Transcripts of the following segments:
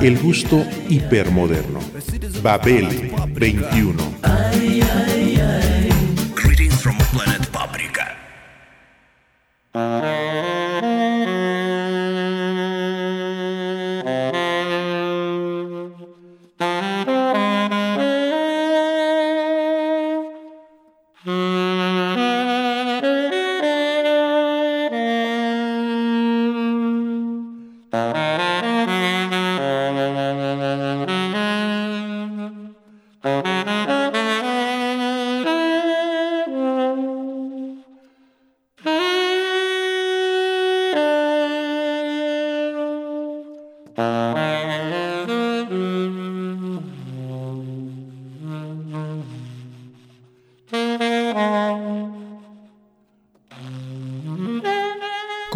El gusto hipermoderno. Babel 21. Greetings from planet Paprika.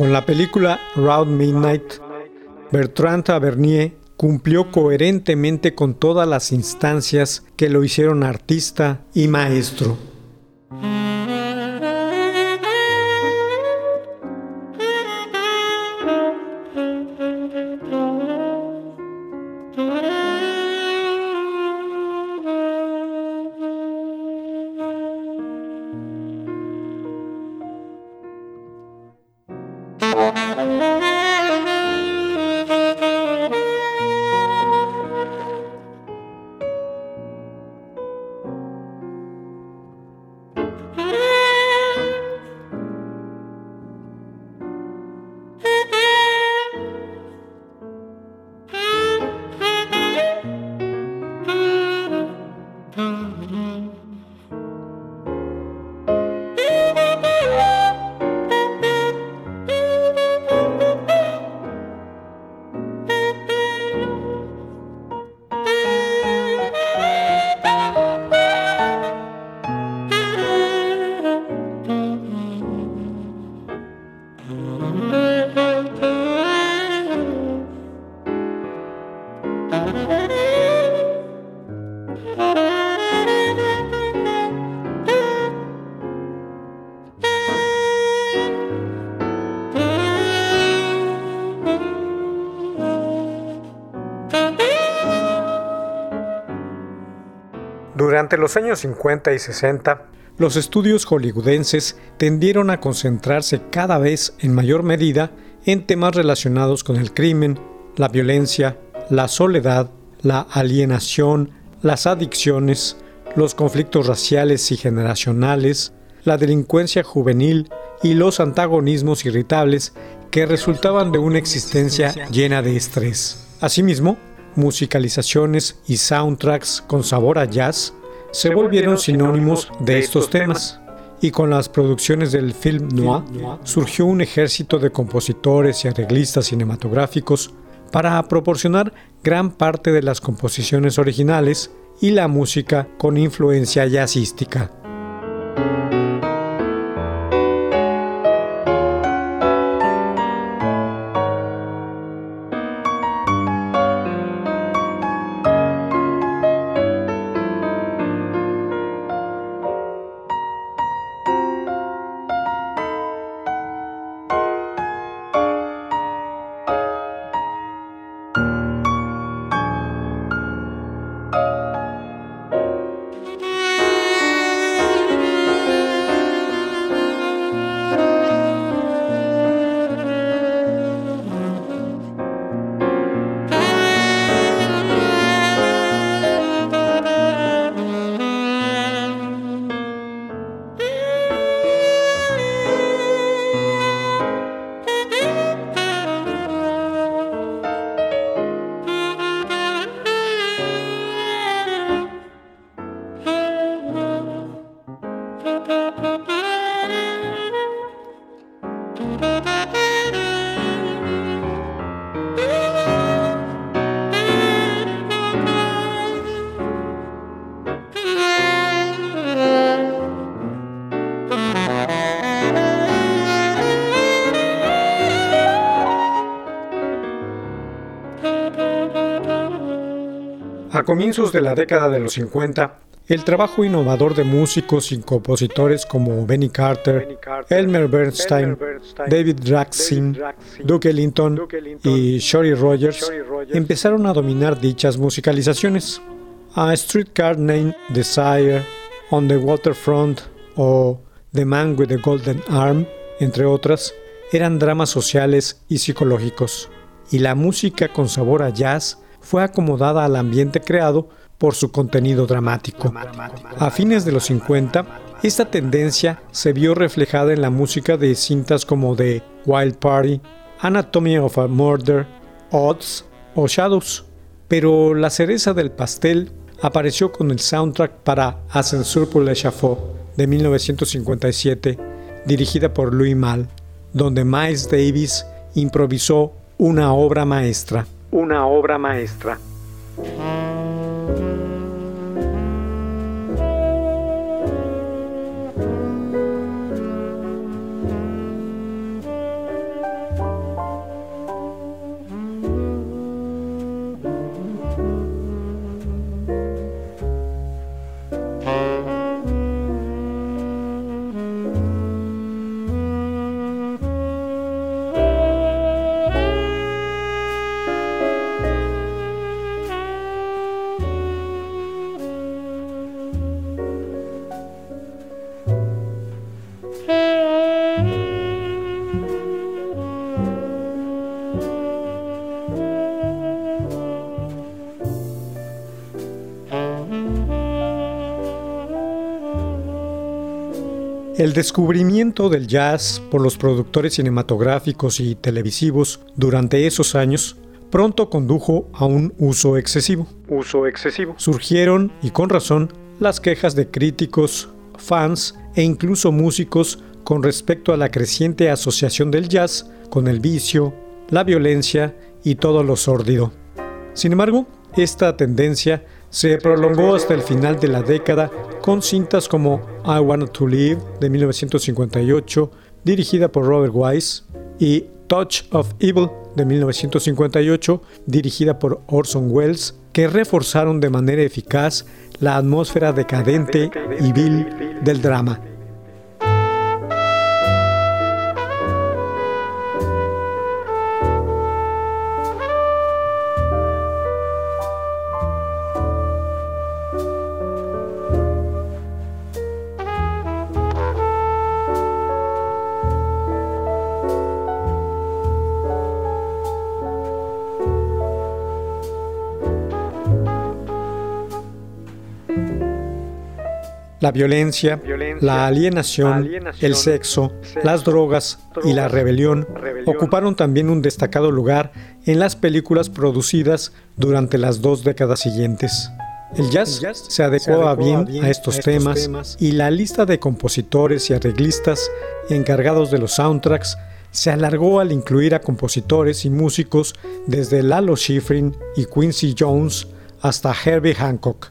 Con la película Round Midnight, Bertrand Tavernier cumplió coherentemente con todas las instancias que lo hicieron artista y maestro. Durante los años 50 y 60, los estudios hollywoodenses tendieron a concentrarse cada vez en mayor medida en temas relacionados con el crimen, la violencia, la soledad, la alienación, las adicciones, los conflictos raciales y generacionales, la delincuencia juvenil y los antagonismos irritables que resultaban de una existencia llena de estrés. Asimismo, musicalizaciones y soundtracks con sabor a jazz se volvieron sinónimos de estos temas. Y con las producciones del film noir surgió un ejército de compositores y arreglistas cinematográficos para proporcionar gran parte de las composiciones originales y la música con influencia jazzística. Comienzos de la década de los 50, el trabajo innovador de músicos y compositores como Benny Carter, Elmer Bernstein, David Raksin, Duke Ellington y Shorty Rogers empezaron a dominar dichas musicalizaciones. A Streetcar Named Desire, On the Waterfront o The Man with the Golden Arm, entre otras, eran dramas sociales y psicológicos, y la música con sabor a jazz fue acomodada al ambiente creado por su contenido dramático. A fines de los 50, esta tendencia se vio reflejada en la música de cintas como The Wild Party, Anatomy of a Murder, Odds o Shadows. Pero la cereza del pastel apareció con el soundtrack para Ascensur pour l'échafaud de 1957, dirigida por Louis Malle, donde Miles Davis improvisó una obra maestra. Una obra maestra. El descubrimiento del jazz por los productores cinematográficos y televisivos durante esos años pronto condujo a un uso excesivo. Uso excesivo. Surgieron, y con razón, las quejas de críticos, fans e incluso músicos con respecto a la creciente asociación del jazz con el vicio, la violencia y todo lo sórdido. Sin embargo, esta tendencia se prolongó hasta el final de la década con cintas como I Want to Live de 1958, dirigida por Robert Wise, y Touch of Evil de 1958, dirigida por Orson Welles, que reforzaron de manera eficaz la atmósfera decadente y vil del drama. La violencia, la alienación, el sexo, las drogas y la rebelión ocuparon también un destacado lugar en las películas producidas durante las dos décadas siguientes. El jazz se adecuaba bien a estos temas y la lista de compositores y arreglistas encargados de los soundtracks se alargó al incluir a compositores y músicos desde Lalo Schifrin y Quincy Jones hasta Herbie Hancock.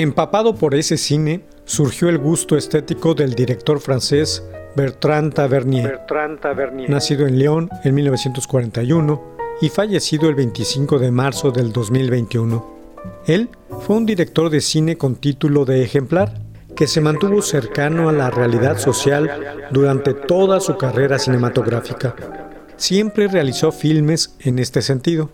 Empapado por ese cine, surgió el gusto estético del director francés Bertrand Tavernier, nacido en Lyon en 1941 y fallecido el 25 de marzo del 2021. Él fue un director de cine con título de ejemplar, que se mantuvo cercano a la realidad social durante toda su carrera cinematográfica. Siempre realizó filmes en este sentido.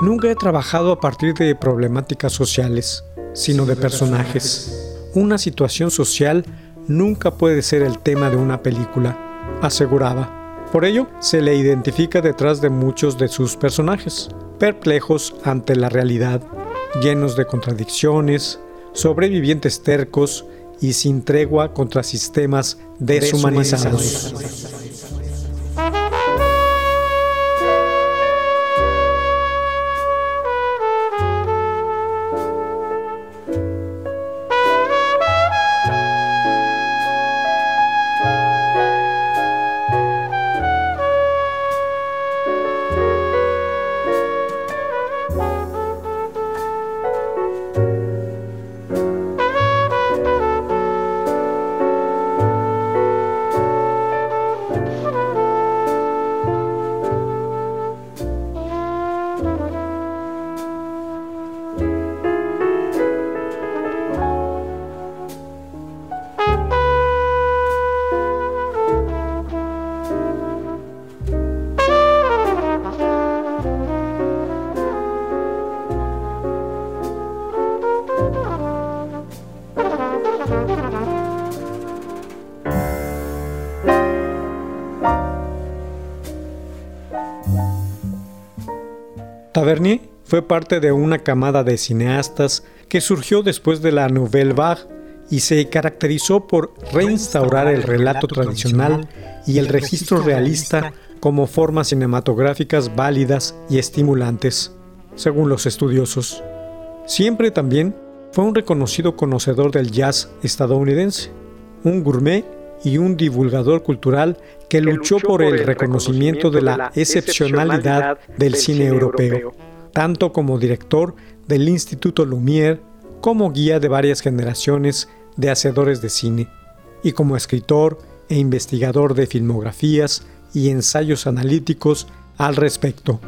Nunca he trabajado a partir de problemáticas sociales sino de personajes. Una situación social nunca puede ser el tema de una película, aseguraba. Por ello, se le identifica detrás de muchos de sus personajes, perplejos ante la realidad, llenos de contradicciones, sobrevivientes tercos y sin tregua contra sistemas deshumanizados. Tavernier fue parte de una camada de cineastas que surgió después de la Nouvelle Vague y se caracterizó por reinstaurar el relato tradicional y el registro realista como formas cinematográficas válidas y estimulantes, según los estudiosos. Siempre también fue un reconocido conocedor del jazz estadounidense, un gourmet y un divulgador cultural que luchó por el reconocimiento de la excepcionalidad del cine europeo, tanto como director del Instituto Lumière, como guía de varias generaciones de hacedores de cine, y como escritor e investigador de filmografías y ensayos analíticos al respecto.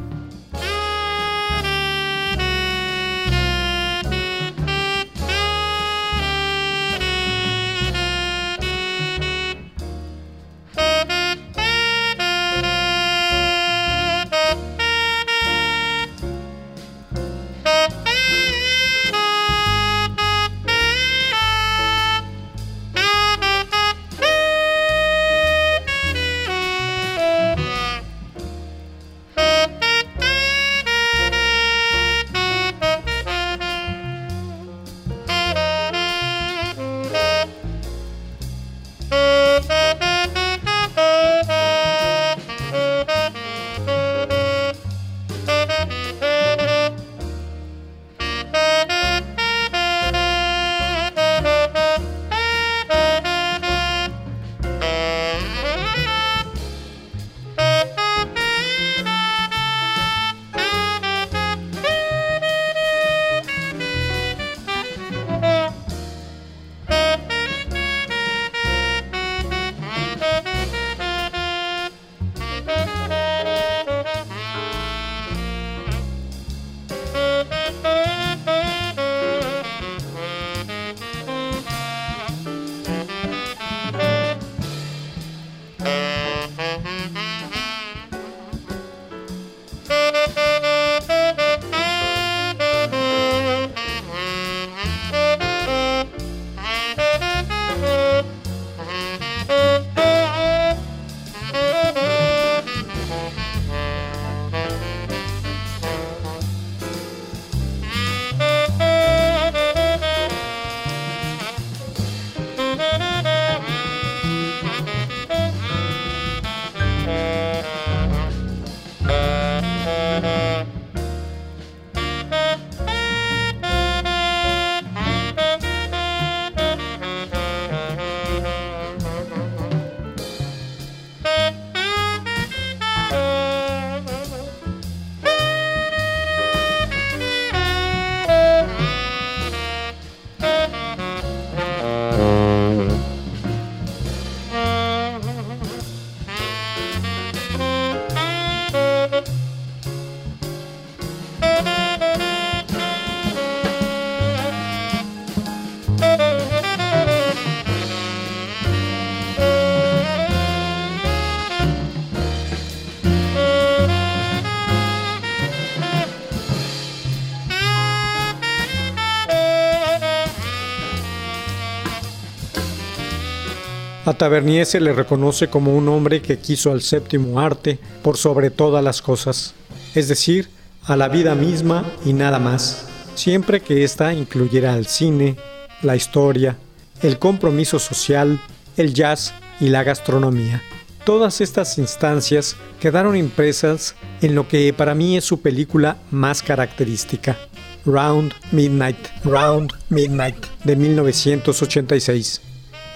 A Tavernier se le reconoce como un hombre que quiso al séptimo arte por sobre todas las cosas, es decir, a la vida misma y nada más, siempre que ésta incluyera al cine, la historia, el compromiso social, el jazz y la gastronomía. Todas estas instancias quedaron impresas en lo que para mí es su película más característica, Round Midnight, Round Midnight, de 1986.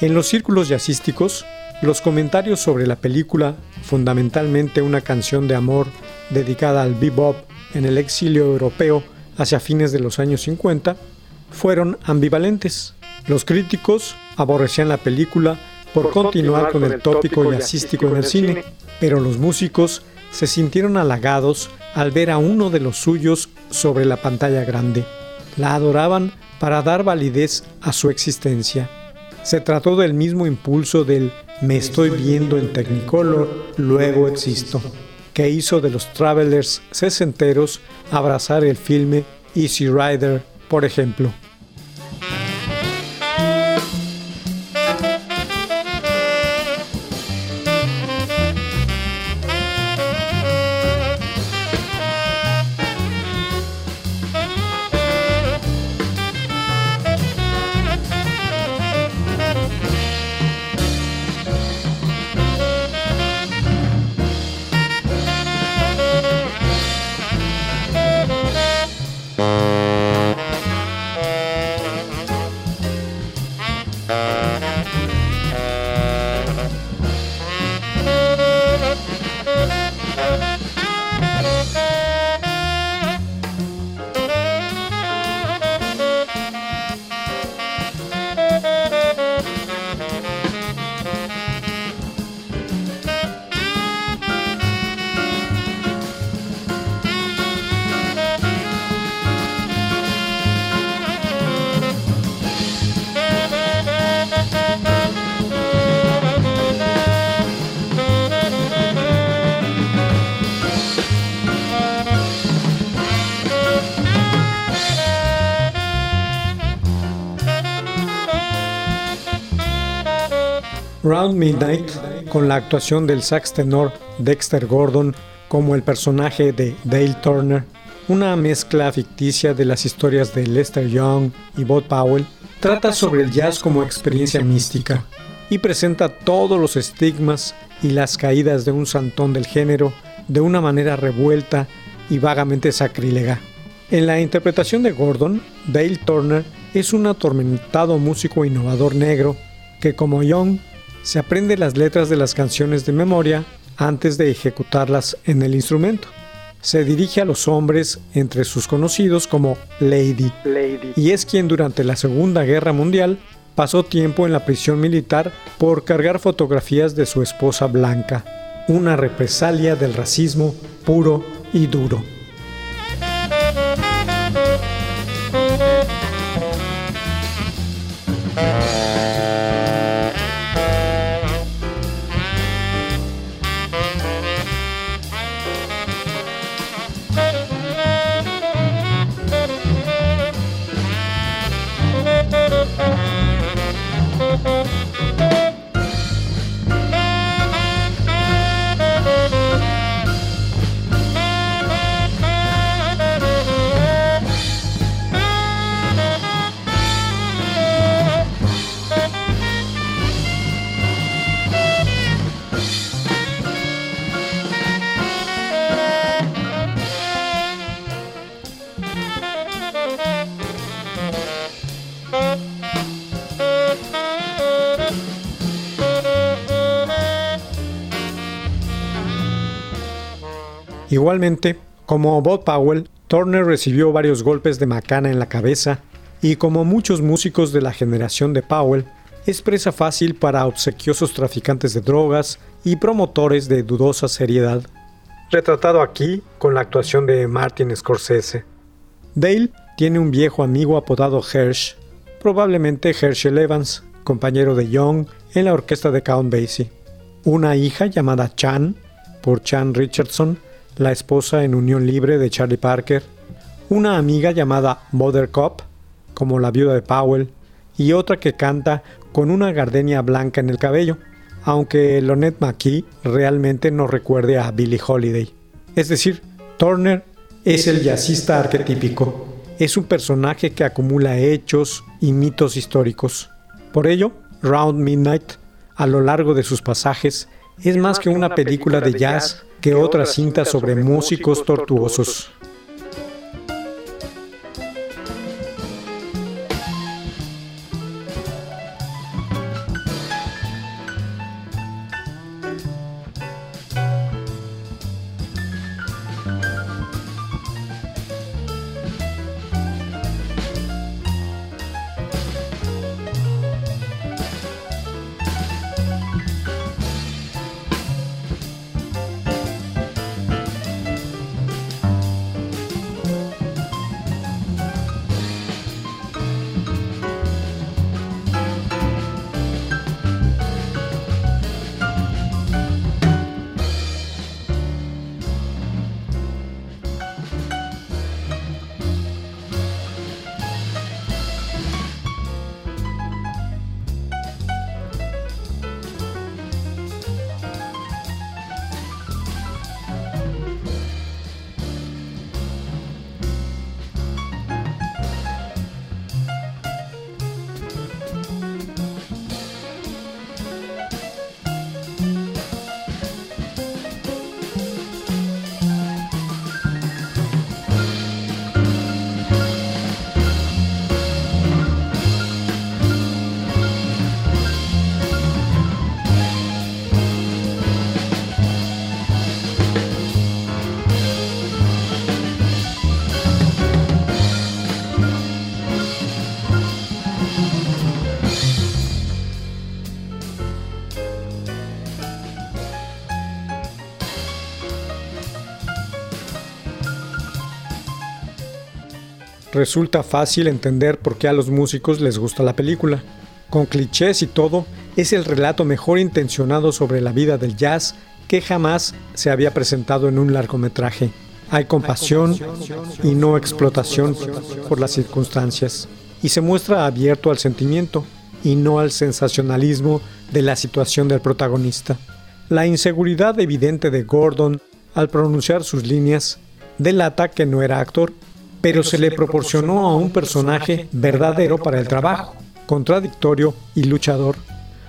En los círculos jazzísticos, los comentarios sobre la película, fundamentalmente una canción de amor dedicada al bebop en el exilio europeo hacia fines de los años 50, fueron ambivalentes. Los críticos aborrecían la película por, continuar, con el tópico jazzístico en el cine, pero los músicos se sintieron halagados al ver a uno de los suyos sobre la pantalla grande. La adoraban para dar validez a su existencia. Se trató del mismo impulso del me estoy viendo en Technicolor, luego existo, que hizo de los Travelers sesenteros abrazar el filme Easy Rider, por ejemplo. Música Round Midnight, con la actuación del sax tenor Dexter Gordon como el personaje de Dale Turner, una mezcla ficticia de las historias de Lester Young y Bob Powell, trata sobre el jazz como experiencia mística y presenta todos los estigmas y las caídas de un santón del género de una manera revuelta y vagamente sacrílega. En la interpretación de Gordon, Dale Turner es un atormentado músico innovador negro que como Young se aprende las letras de las canciones de memoria antes de ejecutarlas en el instrumento. Se dirige a los hombres entre sus conocidos como Lady, y es quien durante la Segunda Guerra Mundial pasó tiempo en la prisión militar por cargar fotografías de su esposa blanca, una represalia del racismo puro y duro. Igualmente, como Bob Powell, Turner recibió varios golpes de macana en la cabeza y como muchos músicos de la generación de Powell, es presa fácil para obsequiosos traficantes de drogas y promotores de dudosa seriedad. Retratado aquí con la actuación de Martin Scorsese. Dale tiene un viejo amigo apodado Hersh, probablemente Herschel Evans, compañero de Young en la orquesta de Count Basie. Una hija llamada Chan, por Chan Richardson, la esposa en unión libre de Charlie Parker, una amiga llamada Mother Cop, como la viuda de Powell, y otra que canta con una gardenia blanca en el cabello, aunque Lonette McKee realmente no recuerde a Billie Holiday. Es decir, Turner es el jazzista arquetípico, es un personaje que acumula hechos y mitos históricos. Por ello, Round Midnight, a lo largo de sus pasajes, es más que una película de jazz que otra cinta sobre músicos tortuosos. Resulta fácil entender por qué a los músicos les gusta la película. Con clichés y todo, es el relato mejor intencionado sobre la vida del jazz que jamás se había presentado en un largometraje. Hay compasión y no explotación por las circunstancias, y se muestra abierto al sentimiento y no al sensacionalismo de la situación del protagonista. La inseguridad evidente de Gordon al pronunciar sus líneas delata que no era actor pero se le proporcionó a un personaje verdadero para el trabajo, contradictorio y luchador.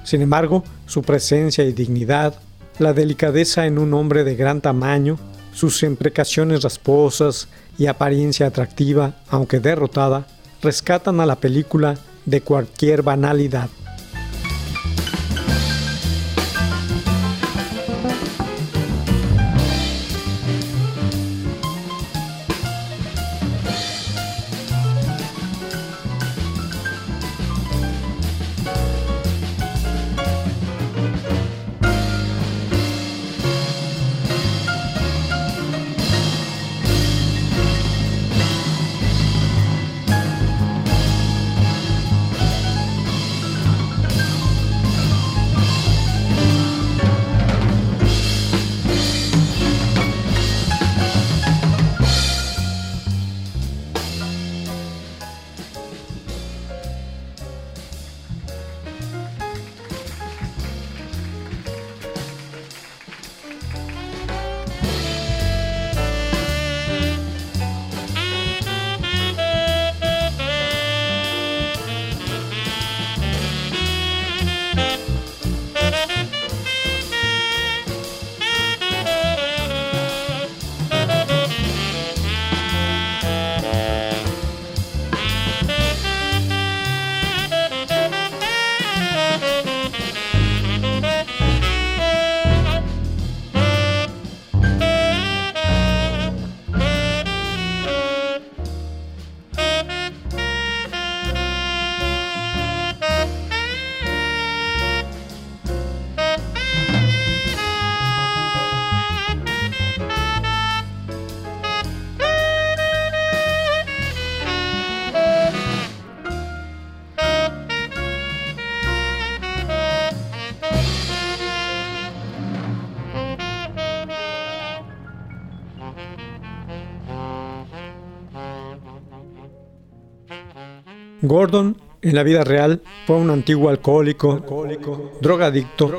Sin embargo, su presencia y dignidad, la delicadeza en un hombre de gran tamaño, sus imprecaciones rasposas y apariencia atractiva, aunque derrotada, rescatan a la película de cualquier banalidad. Gordon En la vida real fue un antiguo alcohólico, drogadicto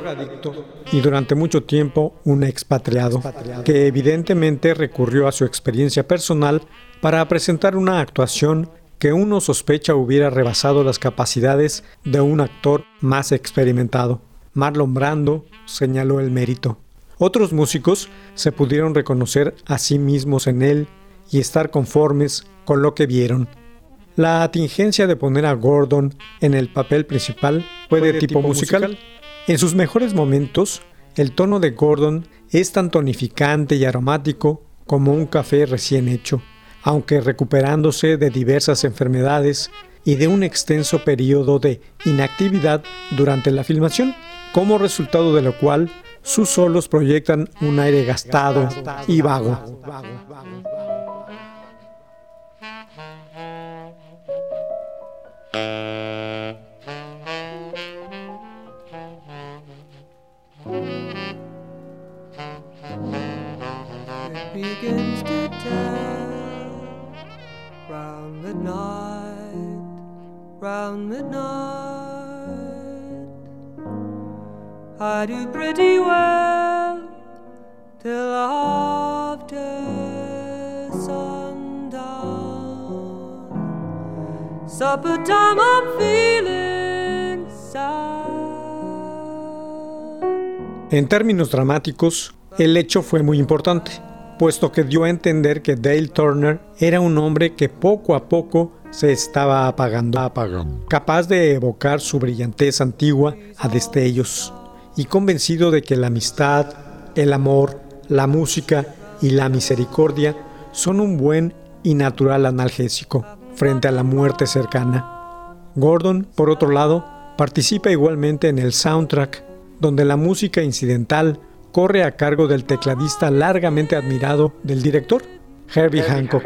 y durante mucho tiempo un expatriado, que evidentemente recurrió a su experiencia personal para presentar una actuación que uno sospecha hubiera rebasado las capacidades de un actor más experimentado. Marlon Brando señaló el mérito. Otros músicos se pudieron reconocer a sí mismos en él y estar conformes con lo que vieron. La atingencia de poner a Gordon en el papel principal fue de, tipo, musical. En sus mejores momentos, el tono de Gordon es tan tonificante y aromático como un café recién hecho, aunque recuperándose de diversas enfermedades y de un extenso periodo de inactividad durante la filmación, como resultado de lo cual sus solos proyectan un aire gastado y vago. Begins to tell round midnight, round midnight. I do pretty well Supper time, I'm feeling sad. En términos dramáticos, el hecho fue muy importante puesto que dio a entender que Dale Turner era un hombre que poco a poco se estaba apagando, capaz de evocar su brillantez antigua a destellos, y convencido de que la amistad, el amor, la música y la misericordia son un buen y natural analgésico frente a la muerte cercana. Gordon, por otro lado, participa igualmente en el soundtrack, donde la música incidental corre a cargo del tecladista largamente admirado del director, Herbie, Hancock.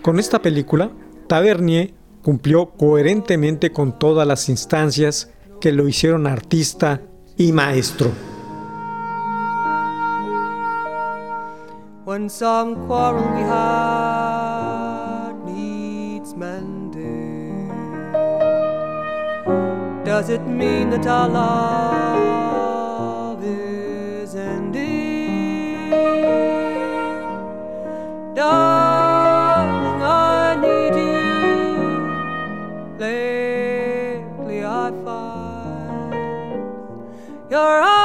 Con esta película, Tavernier cumplió coherentemente con todas las instancias que lo hicieron artista y maestro. Does it mean that our love is ending? Darling, I need you. Lately I find you're out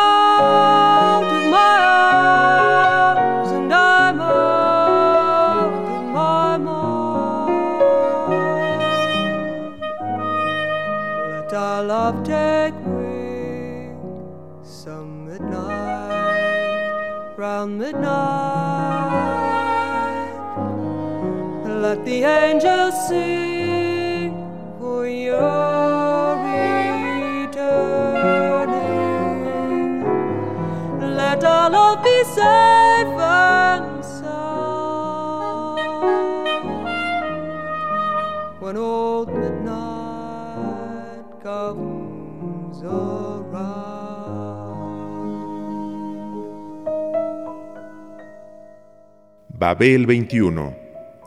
the angels sing for your returning. Let our love be safe and sound when old midnight comes around. Babel 21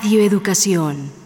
Radio Educación.